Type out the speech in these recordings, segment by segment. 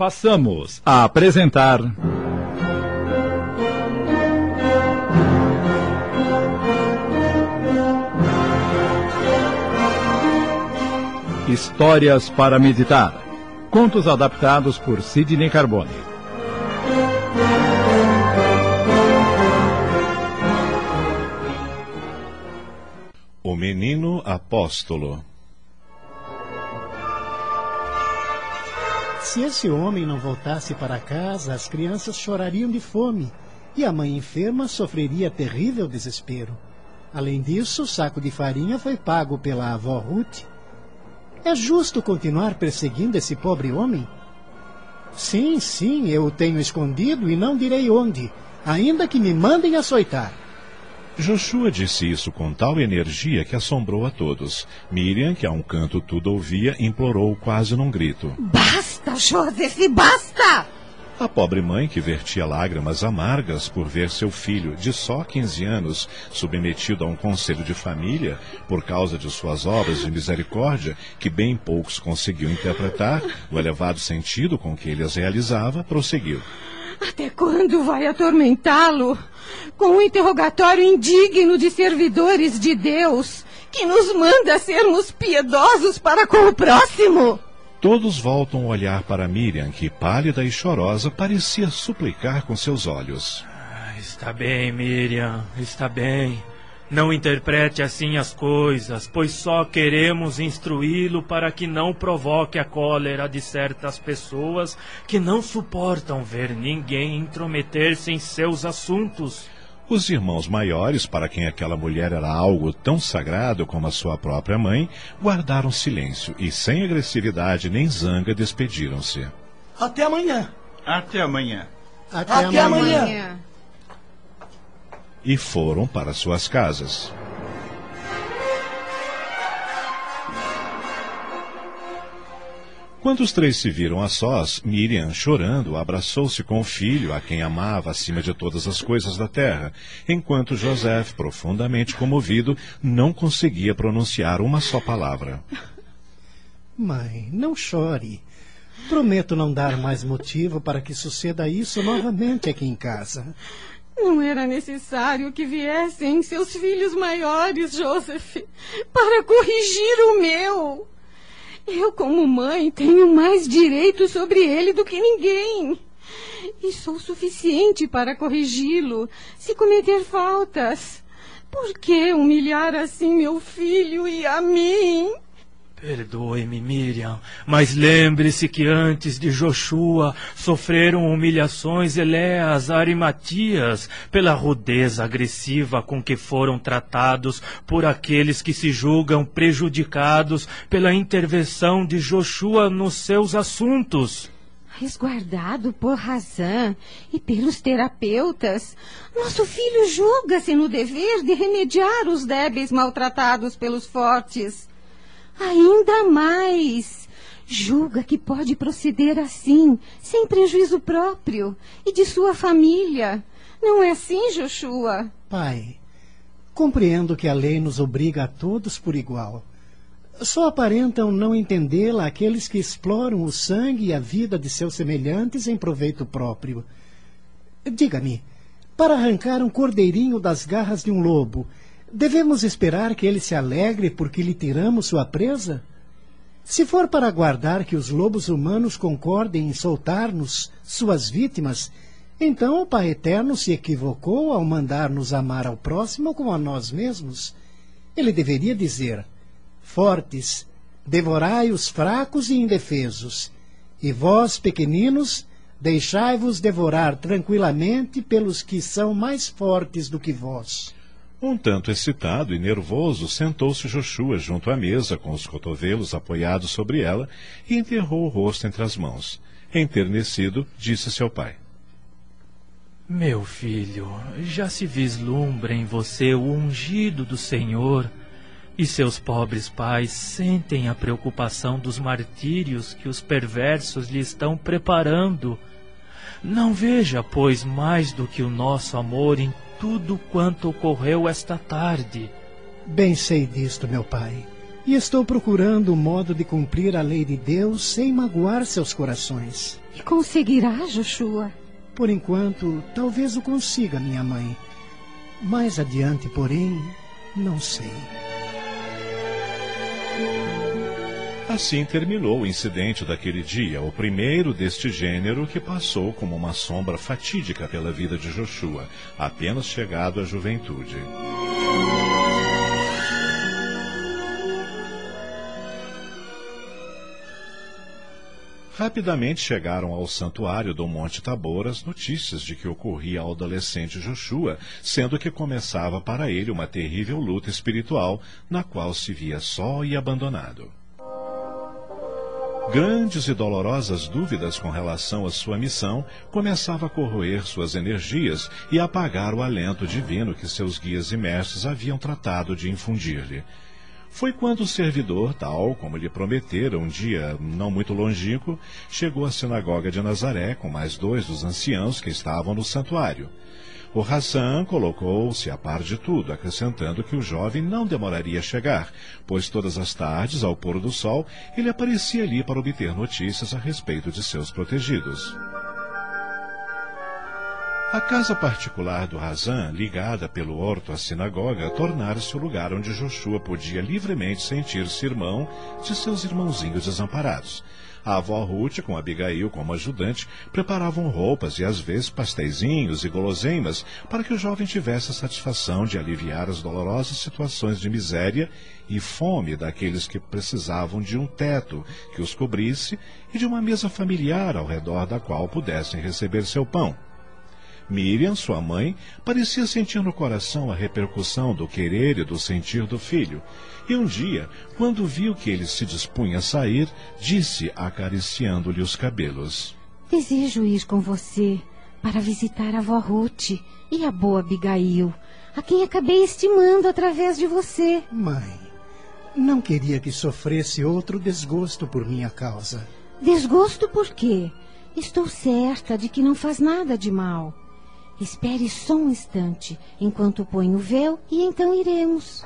Passamos a apresentar. Histórias para meditar. Contos adaptados por Sidney Carbone. O Menino Apóstolo Se esse homem não voltasse para casa, as crianças chorariam de fome e a mãe enferma sofreria terrível desespero. Além disso, o saco de farinha foi pago pela avó Ruth. É justo continuar perseguindo esse pobre homem? Sim, sim, eu o tenho escondido e não direi onde, ainda que me mandem açoitar. Joshua disse isso com tal energia que assombrou a todos. Miriam, que a um canto tudo ouvia, implorou quase num grito. Basta, Joseph, basta! A pobre mãe, que vertia lágrimas amargas por ver seu filho, de só 15 anos, submetido a um conselho de família, por causa de suas obras de misericórdia, que bem poucos conseguiam interpretar, o elevado sentido com que ele as realizava, prosseguiu. Até quando vai atormentá-lo? Com um interrogatório indigno de servidores de Deus, que nos manda sermos piedosos para com o próximo. Todos voltam a olhar para Miriam, que, pálida e chorosa, parecia suplicar com seus olhos. Ah, está bem, Miriam, está bem. Não interprete assim as coisas, pois só queremos instruí-lo para que não provoque a cólera de certas pessoas que não suportam ver ninguém intrometer-se em seus assuntos. Os irmãos maiores, para quem aquela mulher era algo tão sagrado como a sua própria mãe, guardaram silêncio e, sem agressividade nem zanga, despediram-se. Até amanhã. Até amanhã. Até, Até amanhã. amanhã. E foram para suas casas. Quando os três se viram a sós, Miriam, chorando, abraçou-se com o filho, a quem amava acima de todas as coisas da terra, enquanto José, profundamente comovido, não conseguia pronunciar uma só palavra. Mãe, não chore. Prometo não dar mais motivo para que suceda isso novamente aqui em casa. Não era necessário que viessem seus filhos maiores, Joseph, para corrigir o meu. Eu, como mãe, tenho mais direito sobre ele do que ninguém. E sou suficiente para corrigi-lo se cometer faltas. Por que humilhar assim meu filho e a mim? Perdoe-me, Miriam, mas lembre-se que antes de Joshua sofreram humilhações Eléas, Arimatias, pela rudeza agressiva com que foram tratados por aqueles que se julgam prejudicados pela intervenção de Joshua nos seus assuntos. Resguardado por razão e pelos terapeutas, nosso filho julga-se no dever de remediar os débeis maltratados pelos fortes. Ainda mais, julga que pode proceder assim, sem prejuízo próprio e de sua família. Não é assim, Joshua? Pai, compreendo que a lei nos obriga a todos por igual. Só aparentam não entendê-la aqueles que exploram o sangue e a vida de seus semelhantes em proveito próprio. Diga-me, para arrancar um cordeirinho das garras de um lobo, devemos esperar que ele se alegre porque lhe tiramos sua presa? Se for para aguardar que os lobos humanos concordem em soltar-nos suas vítimas, então o Pai Eterno se equivocou ao mandar-nos amar ao próximo como a nós mesmos. Ele deveria dizer: Fortes, devorai os fracos e indefesos, e vós, pequeninos, deixai-vos devorar tranquilamente pelos que são mais fortes do que vós. Um tanto excitado e nervoso, sentou-se Joshua junto à mesa, com os cotovelos apoiados sobre ela, e enterrou o rosto entre as mãos. Enternecido, disse seu pai: Meu filho, já se vislumbra em você o ungido do Senhor, e seus pobres pais sentem a preocupação dos martírios que os perversos lhe estão preparando. Não veja, pois, mais do que o nosso amor em tudo quanto ocorreu esta tarde. Bem sei disto, meu pai, e estou procurando um modo de cumprir a lei de Deus sem magoar seus corações. E conseguirá, Joshua? Por enquanto, talvez o consiga, minha mãe. Mais adiante, porém, não sei. Assim terminou o incidente daquele dia, o primeiro deste gênero que passou como uma sombra fatídica pela vida de Joshua, apenas chegado à juventude. Rapidamente chegaram ao santuário do Monte Tabor as notícias de que ocorria ao adolescente Joshua, sendo que começava para ele uma terrível luta espiritual, na qual se via só e abandonado. Grandes e dolorosas dúvidas com relação à sua missão começavam a corroer suas energias e apagar o alento divino que seus guias e mestres haviam tratado de infundir-lhe. Foi quando o servidor, tal como lhe prometera um dia não muito longínquo, chegou à sinagoga de Nazaré com mais dois dos anciãos que estavam no santuário. O Hassan colocou-se a par de tudo, acrescentando que o jovem não demoraria a chegar, pois todas as tardes, ao pôr do sol, ele aparecia ali para obter notícias a respeito de seus protegidos. A casa particular do Razan, ligada pelo horto à sinagoga, tornara-se o lugar onde Joshua podia livremente sentir-se irmão de seus irmãozinhos desamparados. A avó Ruth, com Abigail como ajudante, preparavam roupas e às vezes pasteizinhos e guloseimas para que o jovem tivesse a satisfação de aliviar as dolorosas situações de miséria e fome daqueles que precisavam de um teto que os cobrisse e de uma mesa familiar ao redor da qual pudessem receber seu pão. Miriam, sua mãe, parecia sentir no coração a repercussão do querer e do sentir do filho. E um dia, quando viu que ele se dispunha a sair, disse, acariciando-lhe os cabelos: Desejo ir com você para visitar a avó Ruth e a boa Abigail, a quem acabei estimando através de você. Mãe, não queria que sofresse outro desgosto por minha causa. Desgosto por quê? Estou certa de que não faz nada de mal. Espere só um instante, enquanto ponho o véu, e então iremos.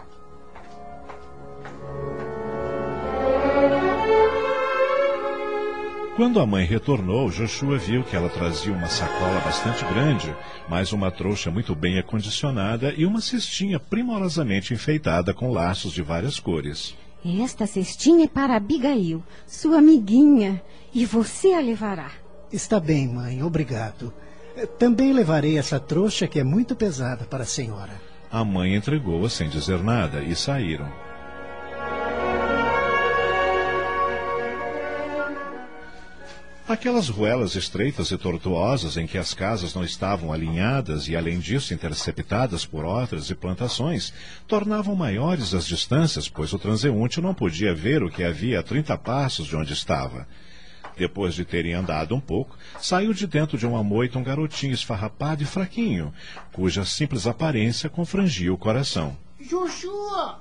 Quando a mãe retornou, Joshua viu que ela trazia uma sacola bastante grande, mais uma trouxa muito bem acondicionada e uma cestinha primorosamente enfeitada com laços de várias cores. Esta cestinha é para Abigail, sua amiguinha, e você a levará. Está bem, mãe, obrigado. Também levarei essa trouxa que é muito pesada para a senhora. A mãe entregou-a sem dizer nada e saíram. Aquelas ruelas estreitas e tortuosas em que as casas não estavam alinhadas e, além disso, interceptadas por hortas e plantações, tornavam maiores as distâncias, pois o transeunte não podia ver o que havia a trinta passos de onde estava. Depois de terem andado um pouco, saiu de dentro de uma moita um garotinho esfarrapado e fraquinho, cuja simples aparência confrangia o coração. Joshua!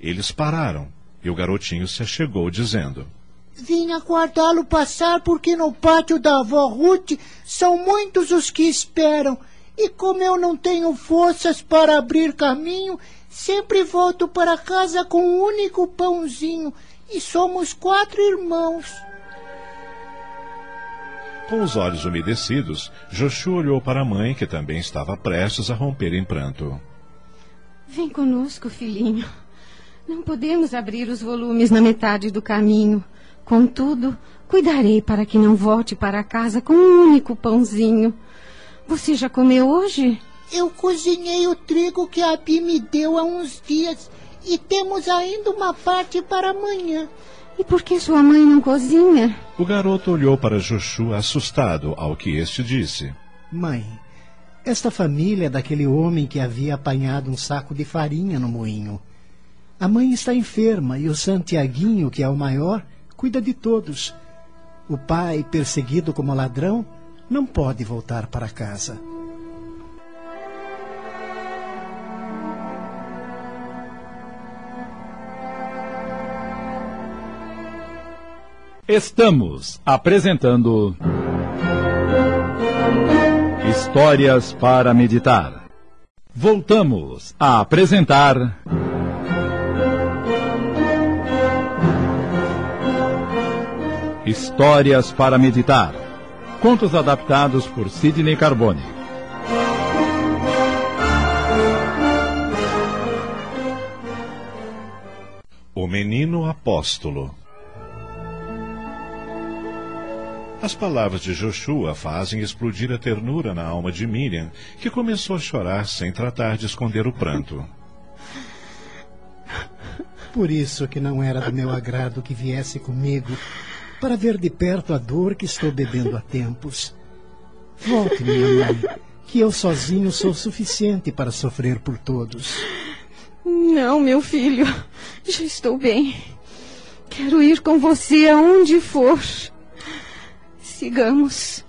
Eles pararam e o garotinho se achegou, dizendo: Vim aguardá-lo passar porque no pátio da avó Ruth são muitos os que esperam. E como eu não tenho forças para abrir caminho, sempre volto para casa com um único pãozinho. E somos quatro irmãos. Com os olhos umedecidos, Joshua olhou para a mãe, que também estava prestes a romper em pranto. Vem conosco, filhinho. Não podemos abrir os volumes na metade do caminho. Contudo, cuidarei para que não volte para casa com um único pãozinho. Você já comeu hoje? Eu cozinhei o trigo que a Abi me deu há uns dias e temos ainda uma parte para amanhã. E por que sua mãe não cozinha? O garoto olhou para Joshua assustado ao que este disse. Mãe, esta família é daquele homem que havia apanhado um saco de farinha no moinho. A mãe está enferma e o Santiaguinho, que é o maior, cuida de todos. O pai, perseguido como ladrão, não pode voltar para casa. Estamos apresentando Histórias para Meditar. Voltamos a apresentar. Histórias para Meditar. Contos adaptados por Sidney Carbone. O Menino Apóstolo As palavras de Joshua fazem explodir a ternura na alma de Miriam, que começou a chorar sem tratar de esconder o pranto. Por isso que não era do meu agrado que viesse comigo para ver de perto a dor que estou bebendo há tempos. Volte, minha mãe, que eu sozinho sou suficiente para sofrer por todos. Não, meu filho, já estou bem. Quero ir com você aonde for. Sigamos.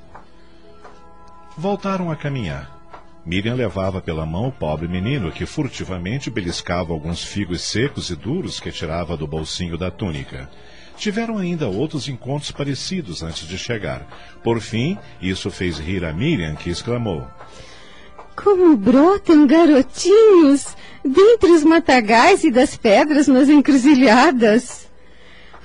Voltaram a caminhar. Miriam levava pela mão o pobre menino que furtivamente beliscava alguns figos secos e duros que tirava do bolsinho da túnica. Tiveram ainda outros encontros parecidos antes de chegar. Por fim, isso fez rir a Miriam, que exclamou: Como brotam garotinhos dentre os matagais e das pedras nas encruzilhadas!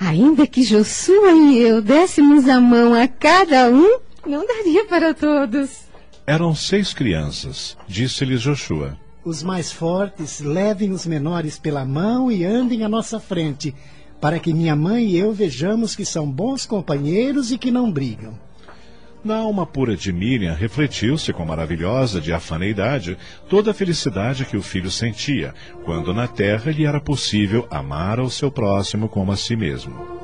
Ainda que Josué e eu dessemos a mão a cada um, não daria para todos. Eram seis crianças, disse-lhes Joshua. Os mais fortes levem os menores pela mão e andem à nossa frente, para que minha mãe e eu vejamos que são bons companheiros e que não brigam. Na alma pura de Miriam refletiu-se com maravilhosa diafaneidade toda a felicidade que o filho sentia, quando na terra lhe era possível amar ao seu próximo como a si mesmo.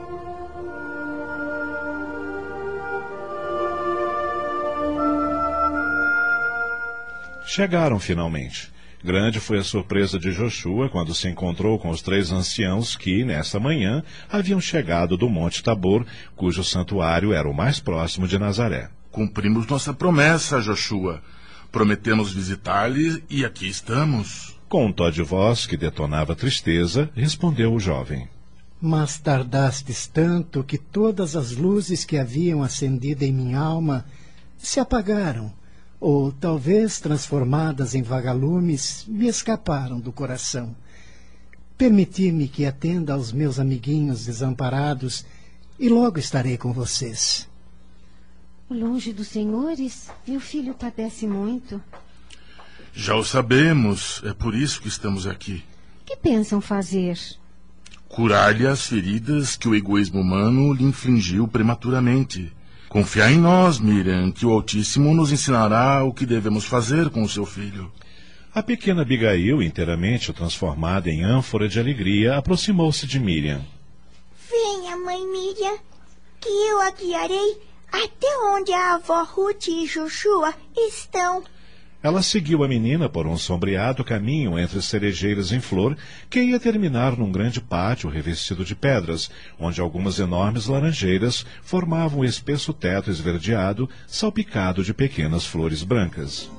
Chegaram finalmente. Grande foi a surpresa de Joshua quando se encontrou com os três anciãos que, nessa manhã, haviam chegado do Monte Tabor, cujo santuário era o mais próximo de Nazaré. Cumprimos nossa promessa, Joshua. Prometemos visitar-lhe e aqui estamos. Com um tó de voz que detonava tristeza, respondeu o jovem. Mas tardastes tanto que todas as luzes que haviam acendido em minha alma se apagaram ou talvez transformadas em vagalumes, me escaparam do coração. Permiti-me que atenda aos meus amiguinhos desamparados e logo estarei com vocês. Longe dos senhores, meu filho padece muito. Já o sabemos, é por isso que estamos aqui. Que pensam fazer? Curar-lhe as feridas que o egoísmo humano lhe infligiu prematuramente. Confiar em nós, Miriam, que o Altíssimo nos ensinará o que devemos fazer com o seu filho. A pequena Abigail, inteiramente transformada em ânfora de alegria, aproximou-se de Miriam. Venha, mãe Miriam, que eu a guiarei até onde a avó Ruth e Joshua estão. Ela seguiu a menina por um sombreado caminho entre cerejeiras em flor, que ia terminar num grande pátio revestido de pedras, onde algumas enormes laranjeiras formavam um espesso teto esverdeado, salpicado de pequenas flores brancas.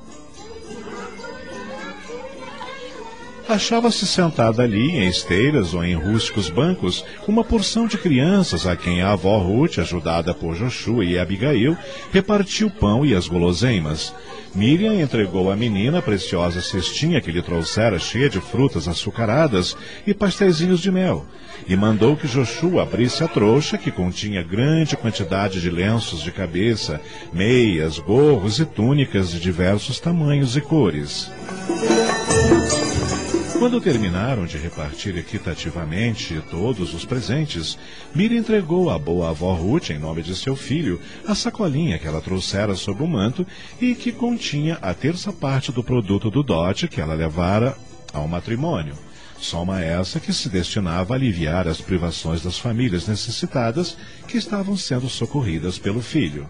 Achava-se sentada ali, em esteiras ou em rústicos bancos, uma porção de crianças a quem a avó Ruth, ajudada por Joshua e Abigail, repartiu pão e as guloseimas. Miriam entregou à menina a preciosa cestinha que lhe trouxera cheia de frutas açucaradas e pastéis de mel, e mandou que Joshua abrisse a trouxa que continha grande quantidade de lenços de cabeça, meias, gorros e túnicas de diversos tamanhos e cores. Quando terminaram de repartir equitativamente todos os presentes, Mira entregou à boa avó Ruth, em nome de seu filho, a sacolinha que ela trouxera sob o manto e que continha a terça parte do produto do dote que ela levara ao matrimônio. Soma essa que se destinava a aliviar as privações das famílias necessitadas que estavam sendo socorridas pelo filho.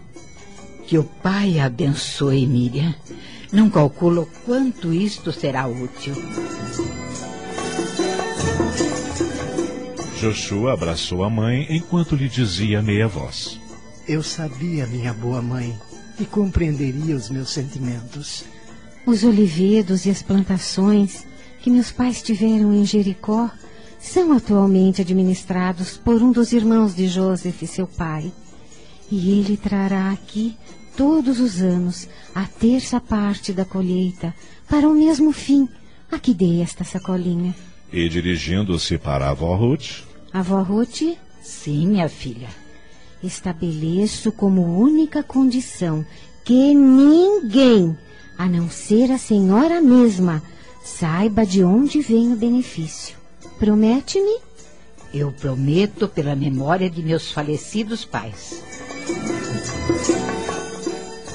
Que o Pai abençoe, Miriam. Não calculo quanto isto será útil. Joshua abraçou a mãe enquanto lhe dizia meia voz. Eu sabia, minha boa mãe, e compreenderia os meus sentimentos. Os olivedos e as plantações que meus pais tiveram em Jericó são atualmente administrados por um dos irmãos de Joseph, seu pai. E ele trará aqui todos os anos a terça parte da colheita para o mesmo fim a que dei esta sacolinha. E dirigindo-se para a avó Ruth. Avó Ruth? Sim, minha filha. estabeleço como única condição que ninguém, a não ser a senhora mesma, saiba de onde vem o benefício. Promete-me? Eu prometo pela memória de meus falecidos pais.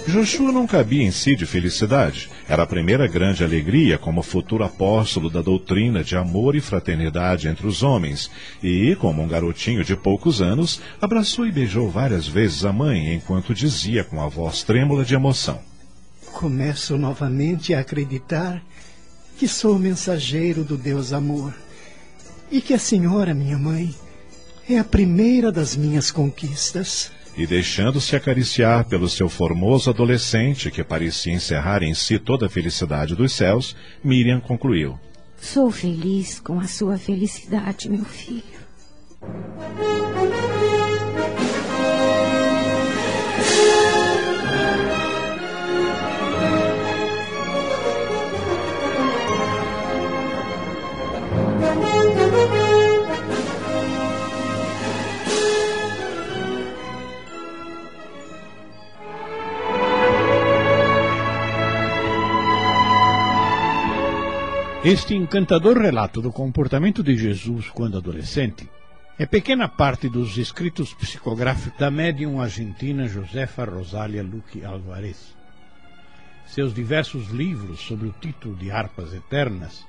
Joshua não cabia em si de felicidade. Era a primeira grande alegria como futuro apóstolo da doutrina de amor e fraternidade entre os homens. E, como um garotinho de poucos anos, abraçou e beijou várias vezes a mãe enquanto dizia com a voz trêmula de emoção: Começo novamente a acreditar que sou mensageiro do Deus Amor e que a senhora, minha mãe, é a primeira das minhas conquistas e deixando-se acariciar pelo seu formoso adolescente, que parecia encerrar em si toda a felicidade dos céus, Miriam concluiu: Sou feliz com a sua felicidade, meu filho. Este encantador relato do comportamento de Jesus quando adolescente é pequena parte dos escritos psicográficos da médium argentina Josefa Rosália Luque Alvarez. Seus diversos livros sobre o título de Harpas Eternas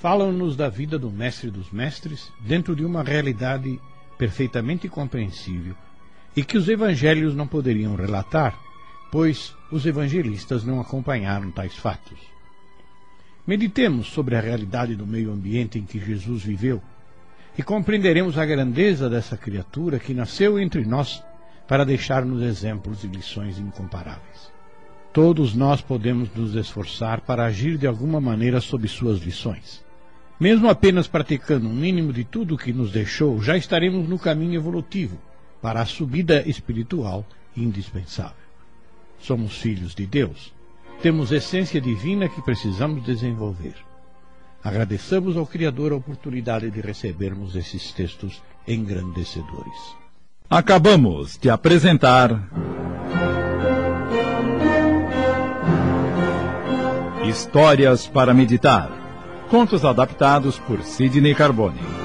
falam-nos da vida do Mestre dos Mestres dentro de uma realidade perfeitamente compreensível e que os evangelhos não poderiam relatar, pois os evangelistas não acompanharam tais fatos. Meditemos sobre a realidade do meio ambiente em que Jesus viveu e compreenderemos a grandeza dessa criatura que nasceu entre nós para deixar-nos exemplos e lições incomparáveis. Todos nós podemos nos esforçar para agir de alguma maneira sob suas lições. Mesmo apenas praticando um mínimo de tudo o que nos deixou, já estaremos no caminho evolutivo para a subida espiritual indispensável. Somos filhos de Deus temos essência divina que precisamos desenvolver. Agradeçamos ao Criador a oportunidade de recebermos esses textos engrandecedores. Acabamos de apresentar. Histórias para meditar. Contos adaptados por Sidney Carbone.